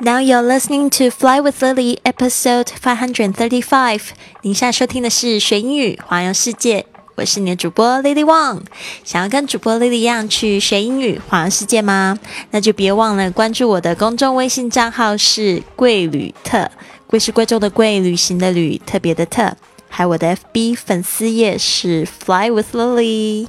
Now you're listening to Fly with Lily, episode five hundred thirty-five。您现在收听的是学英语环游世界，我是你的主播 Lily Wang。想要跟主播 Lily 一样去学英语环游世界吗？那就别忘了关注我的公众微信账号是贵旅特，贵是贵州的贵，旅行的旅，特别的特。还有我的 FB 粉丝页是 Fly with Lily。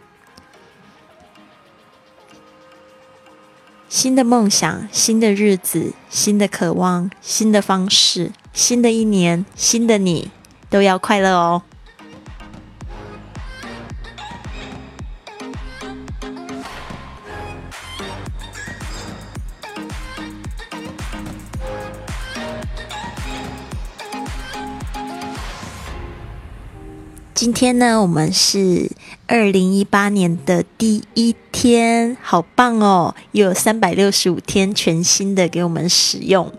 新的梦想，新的日子，新的渴望，新的方式，新的一年，新的你，都要快乐哦！今天呢，我们是。二零一八年的第一天，好棒哦！又有三百六十五天全新的给我们使用，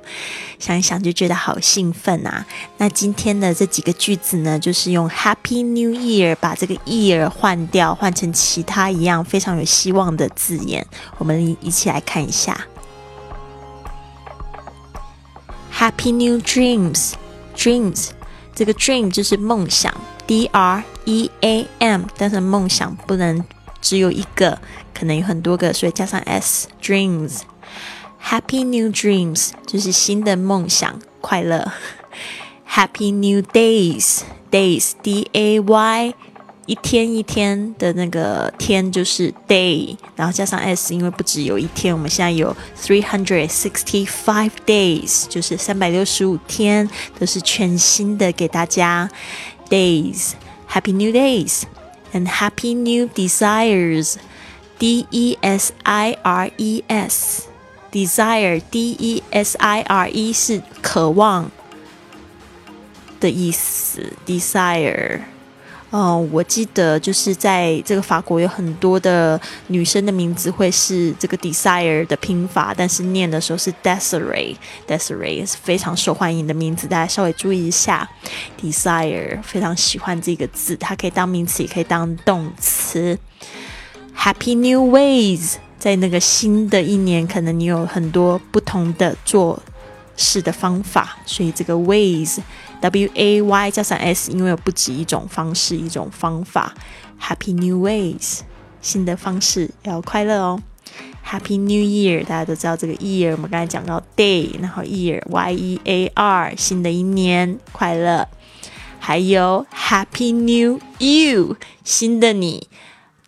想一想就觉得好兴奋啊！那今天的这几个句子呢，就是用 Happy New Year 把这个 year 换掉，换成其他一样非常有希望的字眼。我们一起来看一下：Happy New Dreams，Dreams，这个 dream 就是梦想。D R E A M，但是梦想不能只有一个，可能有很多个，所以加上 S dreams。Happy new dreams 就是新的梦想，快乐。Happy new days，days D A Y，一天一天的那个天就是 day，然后加上 S，因为不只有一天，我们现在有 three hundred sixty five days，就是三百六十五天都是全新的给大家。days, happy new days, and happy new desires. D E S I R E S, desire, D E S I R E 是渴望的意思，desire。 嗯，我记得就是在这个法国有很多的女生的名字会是这个 desire 的拼法，但是念的时候是 desire，desire 是非常受欢迎的名字，大家稍微注意一下。desire 非常喜欢这个字，它可以当名词，也可以当动词。Happy new ways，在那个新的一年，可能你有很多不同的做事的方法，所以这个 ways。W A Y 加上 S，因为有不止一种方式，一种方法。Happy New Ways，新的方式要快乐哦。Happy New Year，大家都知道这个 year，我们刚才讲到 day，然后 year Y E A R，新的一年快乐。还有 Happy New You，新的你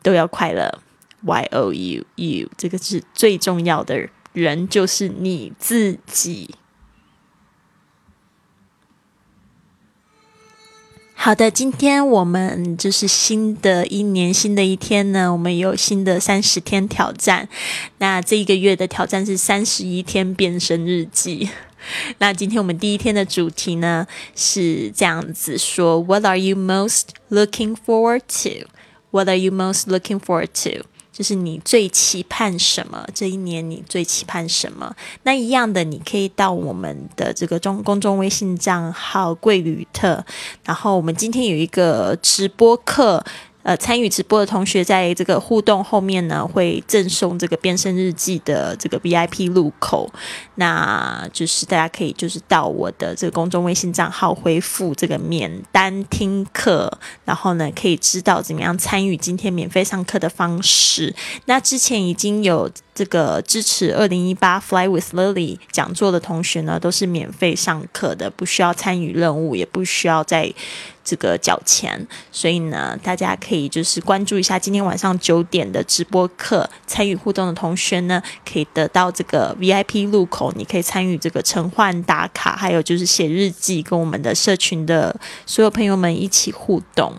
都要快乐。Y O U U，这个是最重要的人，就是你自己。好的，今天我们就是新的一年，新的一天呢，我们有新的三十天挑战。那这一个月的挑战是三十一天变身日记。那今天我们第一天的主题呢是这样子说：What are you most looking forward to? What are you most looking forward to? 就是你最期盼什么？这一年你最期盼什么？那一样的，你可以到我们的这个中公众微信账号“贵旅特”，然后我们今天有一个直播课。呃，参与直播的同学在这个互动后面呢，会赠送这个变身日记的这个 VIP 入口。那就是大家可以就是到我的这个公众微信账号回复这个免单听课，然后呢可以知道怎么样参与今天免费上课的方式。那之前已经有这个支持二零一八 Fly with Lily 讲座的同学呢，都是免费上课的，不需要参与任务，也不需要在。这个缴钱，所以呢，大家可以就是关注一下今天晚上九点的直播课，参与互动的同学呢，可以得到这个 VIP 入口，你可以参与这个晨换打卡，还有就是写日记，跟我们的社群的所有朋友们一起互动。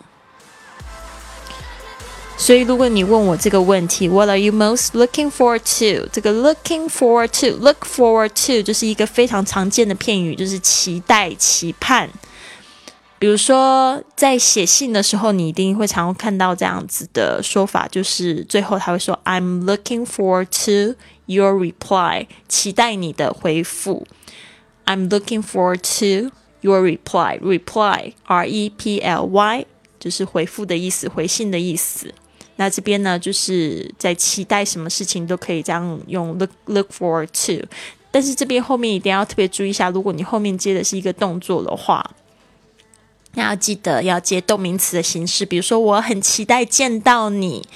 所以，如果你问我这个问题，What are you most looking forward to？这个 looking forward to，look forward to 就是一个非常常见的片语，就是期待、期盼。比如说，在写信的时候，你一定会常看到这样子的说法，就是最后他会说：“I'm looking forward to your reply。”期待你的回复。I'm looking forward to your reply. Reply, R-E-P-L-Y，就是回复的意思，回信的意思。那这边呢，就是在期待什么事情都可以这样用 look look forward to，但是这边后面一定要特别注意一下，如果你后面接的是一个动作的话，那要记得要接动名词的形式，比如说我很期待见到你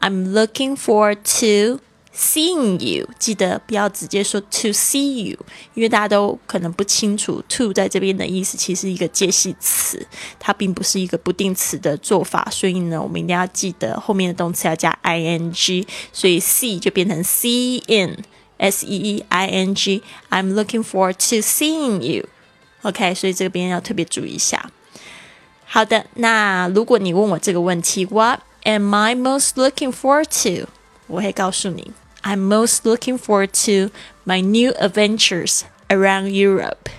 ，I'm looking forward to。Seeing you，记得不要直接说 to see you，因为大家都可能不清楚 to 在这边的意思，其实一个介系词，它并不是一个不定词的做法，所以呢，我们一定要记得后面的动词要加 ing，所以 see 就变成 see in，s e e i n g，I'm looking forward to seeing you，OK，所以这边要特别注意一下。好的，那如果你问我这个问题，What am I most looking forward to？我会告诉你。I'm most looking forward to my new adventures around Europe.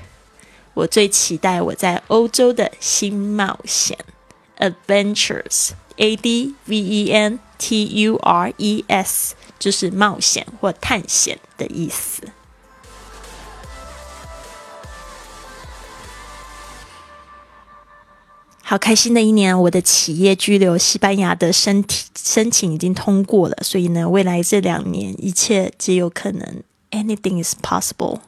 我最期待我在欧洲的新冒险。Adventures, A D V E N T U R E S，就是冒险或探险的意思。 好开心的一年！我的企业居留西班牙的申申请已经通过了，所以呢，未来这两年一切皆有可能。Anything is possible。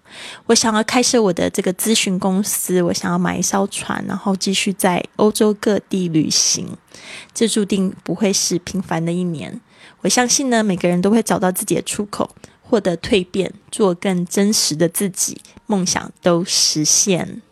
我想要开设我的这个咨询公司，我想要买一艘船，然后继续在欧洲各地旅行。这注定不会是平凡的一年。我相信呢，每个人都会找到自己的出口，获得蜕变，做更真实的自己，梦想都实现。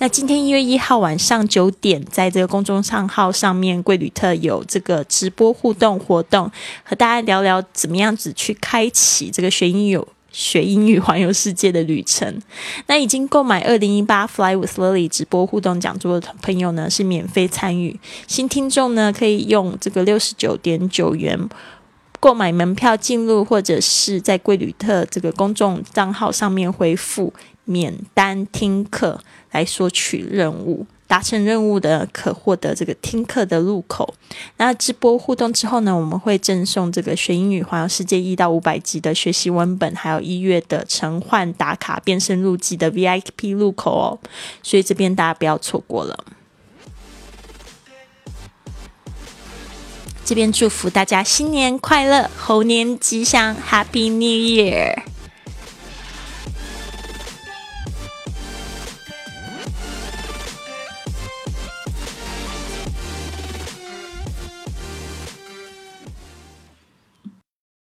那今天一月一号晚上九点，在这个公众账号上面，贵旅特有这个直播互动活动，和大家聊聊怎么样子去开启这个学英语、学英语环游世界的旅程。那已经购买二零一八 Fly with Lily 直播互动讲座的朋友呢，是免费参与。新听众呢，可以用这个六十九点九元购买门票进入，或者是在贵旅特这个公众账号上面回复。免单听课来索取任务，达成任务的可获得这个听课的入口。那直播互动之后呢，我们会赠送这个学英语环游世界一到五百集的学习文本，还有一月的晨换打卡变身入记的 VIP 入口哦。所以这边大家不要错过了。这边祝福大家新年快乐，猴年吉祥，Happy New Year！